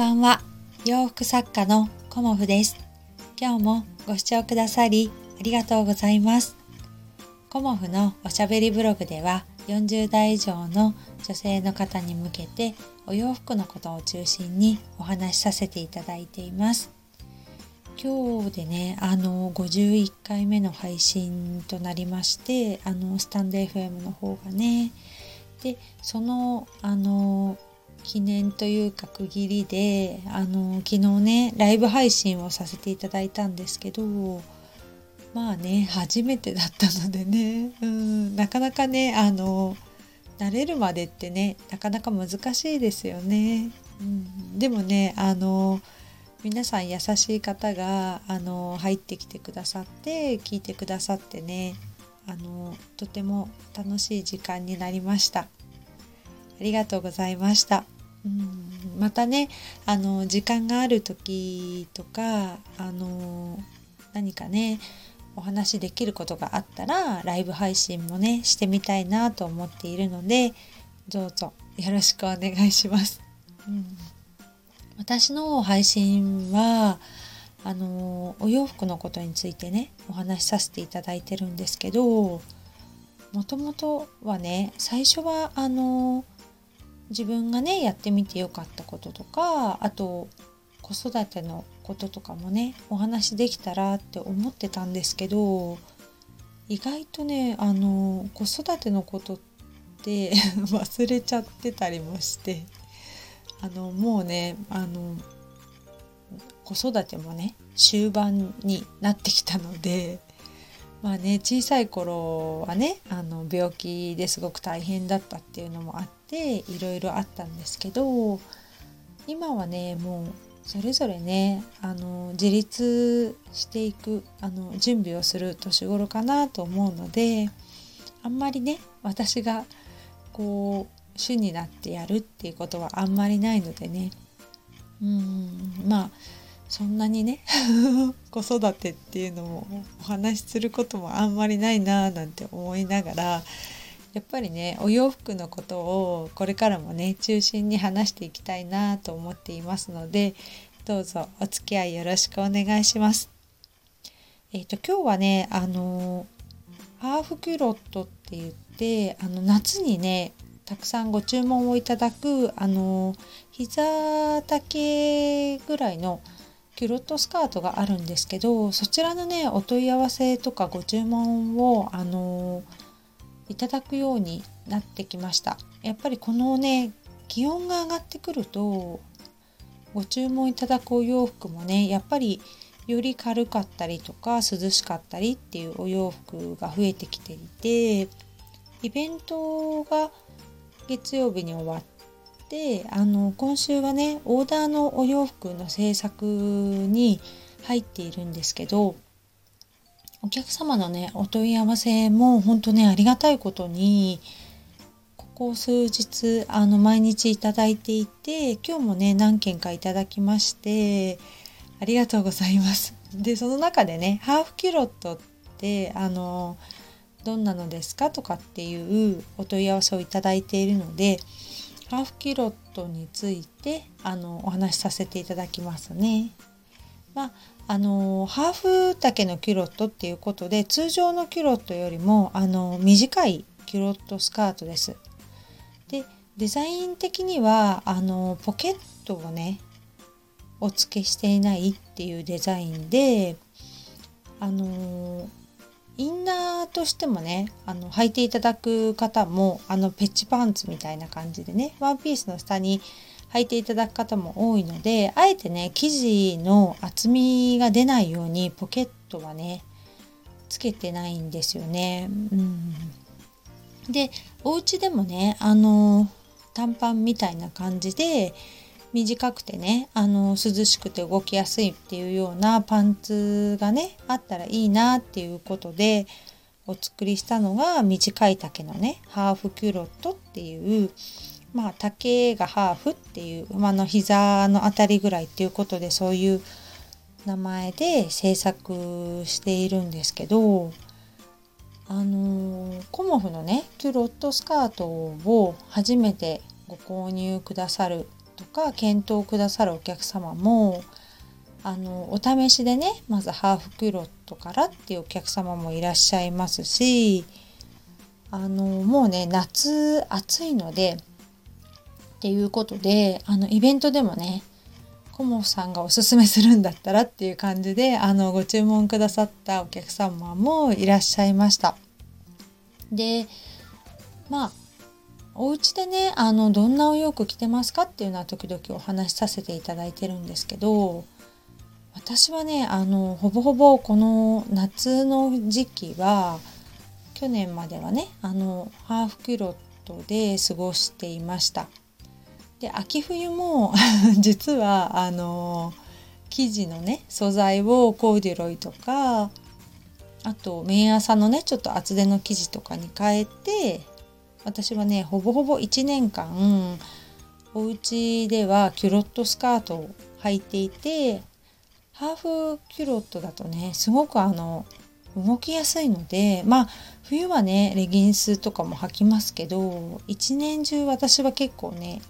ばんは。洋服作家のコモフです。今日もご視聴くださりありがとうございます。コモフのおしゃべりブログでは40代以上の女性の方に向けてお洋服のことを中心にお話しさせていただいています。今日でねあの51回目の配信となりましてあのスタンド FM の方がね。でそのあの記念というか区切りであの昨日ねライブ配信をさせていただいたんですけどまあね初めてだったのでねうんなかなかねあの慣れるまでってねなかなか難しいですよね。うん、でもねあの皆さん優しい方があの入ってきてくださって聞いてくださってねあのとても楽しい時間になりました。ありがとうございました。うんまたねあの時間がある時とかあの何かねお話できることがあったらライブ配信もねしてみたいなと思っているのでどうぞよろしくお願いします。うん、私の配信はあのお洋服のことについてねお話しさせていただいてるんですけどもともとはね最初はあの自分がねやってみてよかったこととかあと子育てのこととかもねお話できたらって思ってたんですけど意外とねあの子育てのことって 忘れちゃってたりもしてあのもうねあの子育てもね終盤になってきたのでまあね小さい頃はねあの病気ですごく大変だったっていうのもあっていろいろあったんですけど今はねもうそれぞれねあの自立していくあの準備をする年頃かなと思うのであんまりね私がこう主になってやるっていうことはあんまりないのでね。うんまあそんなにね 子育てっていうのもお話しすることもあんまりないなーなんて思いながらやっぱりねお洋服のことをこれからもね中心に話していきたいなと思っていますのでどうぞお付き合いよろしくお願いします。えっ、ー、と今日はねあのハーフキュロットって言ってあの夏にねたくさんご注文をいただくあの膝丈ぐらいのキュロットスカートがあるんですけどそちらのねお問い合わせとかご注文をあのいただくようになってきました。やっぱりこのね気温が上がってくるとご注文いただくお洋服もねやっぱりより軽かったりとか涼しかったりっていうお洋服が増えてきていてイベントが月曜日に終わってであの今週はねオーダーのお洋服の制作に入っているんですけどお客様のねお問い合わせも本当ねありがたいことにここ数日あの毎日いただいていて今日もね何件かいただきましてありがとうございます。でその中でねハーフキュロットってあのどんなのですかとかっていうお問い合わせをいただいているのでハーフキロットについてあのお話しさせていただきますね。まあ、あのハーフ丈のキュロットっていうことで通常のキュロットよりもあの短いキュロットスカートです。でデザイン的にはあのポケットをねお付けしていないっていうデザインであのインナーとしてもねあの履いていただく方もあのペッチパンツみたいな感じでねワンピースの下に履いていただく方も多いのであえてね生地の厚みが出ないようにポケットはねつけてないんですよね。うん、でお家でもねあの短パンみたいな感じで短くてねあの涼しくて動きやすいっていうようなパンツがねあったらいいなっていうことでお作りしたのが短い丈のねハーフキュロットっていうまあ丈がハーフっていう馬の膝のあたりぐらいっていうことでそういう名前で制作しているんですけどあのー、コモフのねキュロットスカートを初めてご購入くださるとか検討くださるお客様もあのお試しでねまずハーフキュロットからっていうお客様もいらっしゃいますしあのもうね夏暑いのでっていうことであのイベントでもねコモさんがおすすめするんだったらっていう感じであのご注文くださったお客様もいらっしゃいました。でまあお家でねあのどんなお洋服着てますかっていうのは時々お話しさせていただいてるんですけど私はねあのほぼほぼこの夏の時期は去年まではねあのハーフキュロットで過ごしていました。で秋冬も 実はあの生地のね素材をコーデュロイとかあと綿朝のねちょっと厚手の生地とかに変えて私はねほぼほぼ1年間お家ではキュロットスカートを履いていてハーフキュロットだとねすごくあの動きやすいのでまあ冬はねレギンスとかも履きますけど一年中私は結構ね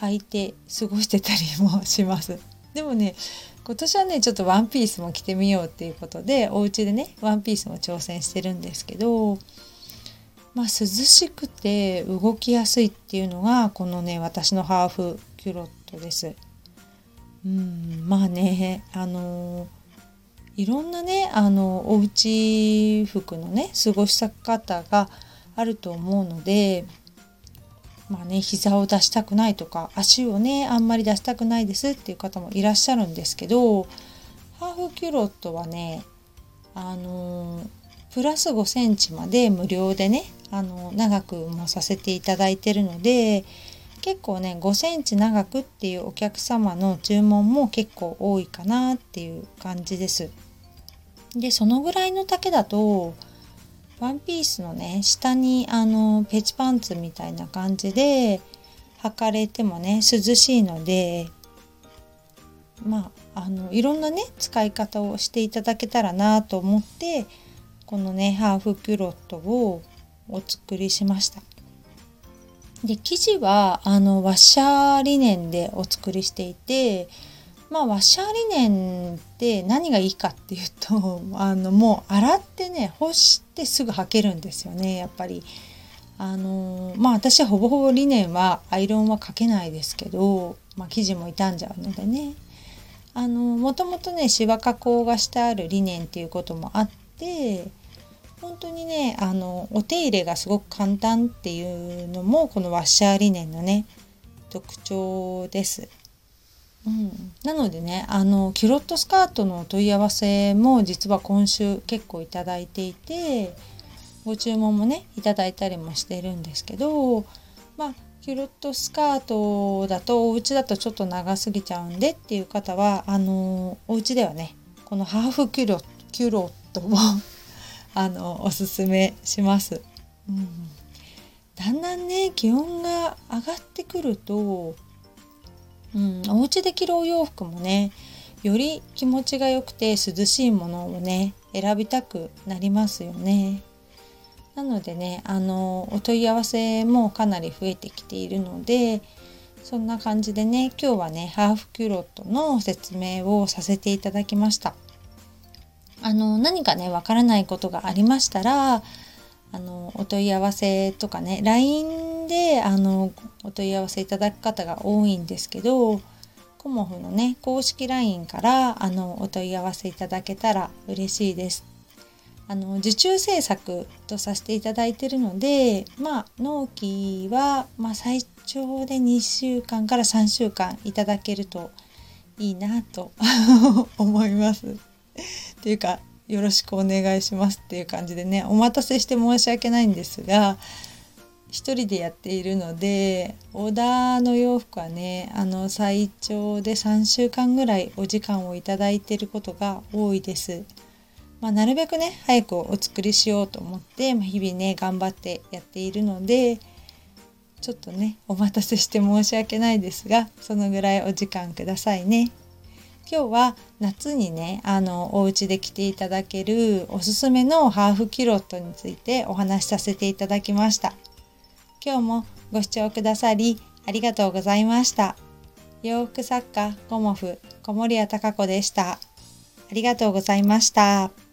履いて過ごしてたりもします。でもね今年はねちょっとワンピースも着てみようっていうことでお家でねワンピースも挑戦してるんですけどまあ、涼しくて動きやすいっていうのがこのね私のハーフキュロットです。うんまあねあのいろんなねあのおうち服のね過ごし方があると思うのでまあね膝を出したくないとか足をねあんまり出したくないですっていう方もいらっしゃるんですけどハーフキュロットはねあのプラス5センチまで無料でねあの長くもさせていただいてるので結構ね5センチ長くっていうお客様の注文も結構多いかなっていう感じです。でそのぐらいの丈だとワンピースのね下にあのペチパンツみたいな感じで履かれてもね涼しいのでまああのいろんなね使い方をしていただけたらなと思ってこのねハーフキュロットをお作りしました。で生地はあのワッシャーリネンでお作りしていてまあワッシャーリネンって何がいいかっていうと あのもう洗ってね干してすぐ履けるんですよねやっぱり。あのまあ私はほぼほぼリネンはアイロンはかけないですけど、まあ、生地も傷んじゃうのでねあのもともとねシワ加工がしてあるリネンっていうこともあって本当にねあのお手入れがすごく簡単っていうのもこのワッシャーリネンのね特徴です。うん、なのでねあのキュロットスカートの問い合わせも実は今週結構いただいていてご注文もねいただいたりもしてるんですけどまあキュロットスカートだとお家だとちょっと長すぎちゃうんでっていう方はあのお家ではねこのハーフキュロキュロットをあのおすすめします。うん、だんだんね気温が上がってくると、うん、お家で着るお洋服もねより気持ちが良くて涼しいものをね選びたくなりますよね。なのでねあのお問い合わせもかなり増えてきているのでそんな感じでね今日はねハーフキュロットの説明をさせていただきました。あの何かねわからないことがありましたらあのお問い合わせとかね LINE であのお問い合わせいただく方が多いんですけどコモフのね公式 LINE からあのお問い合わせいただけたら嬉しいです。あの受注制作とさせていただいてるのでまあ納期は、まあ、最長で2週間から3週間いただけるといいなと 思います。ていうかよろしくお願いしますっていう感じでねお待たせして申し訳ないんですが一人でやっているのでオーダーの洋服はねあの最長で3週間ぐらいお時間をいいていることが多いです。まあ、なるべくね早くお作りしようと思って、まあ、日々ね頑張ってやっているのでちょっとねお待たせして申し訳ないですがそのぐらいお時間くださいね。今日は夏にねあのお家で着ていただけるおすすめのハーフキュロットについてお話しさせていただきました今日もご視聴くださりありがとうございました洋服作家コモフ小森屋隆子でした。ありがとうございました。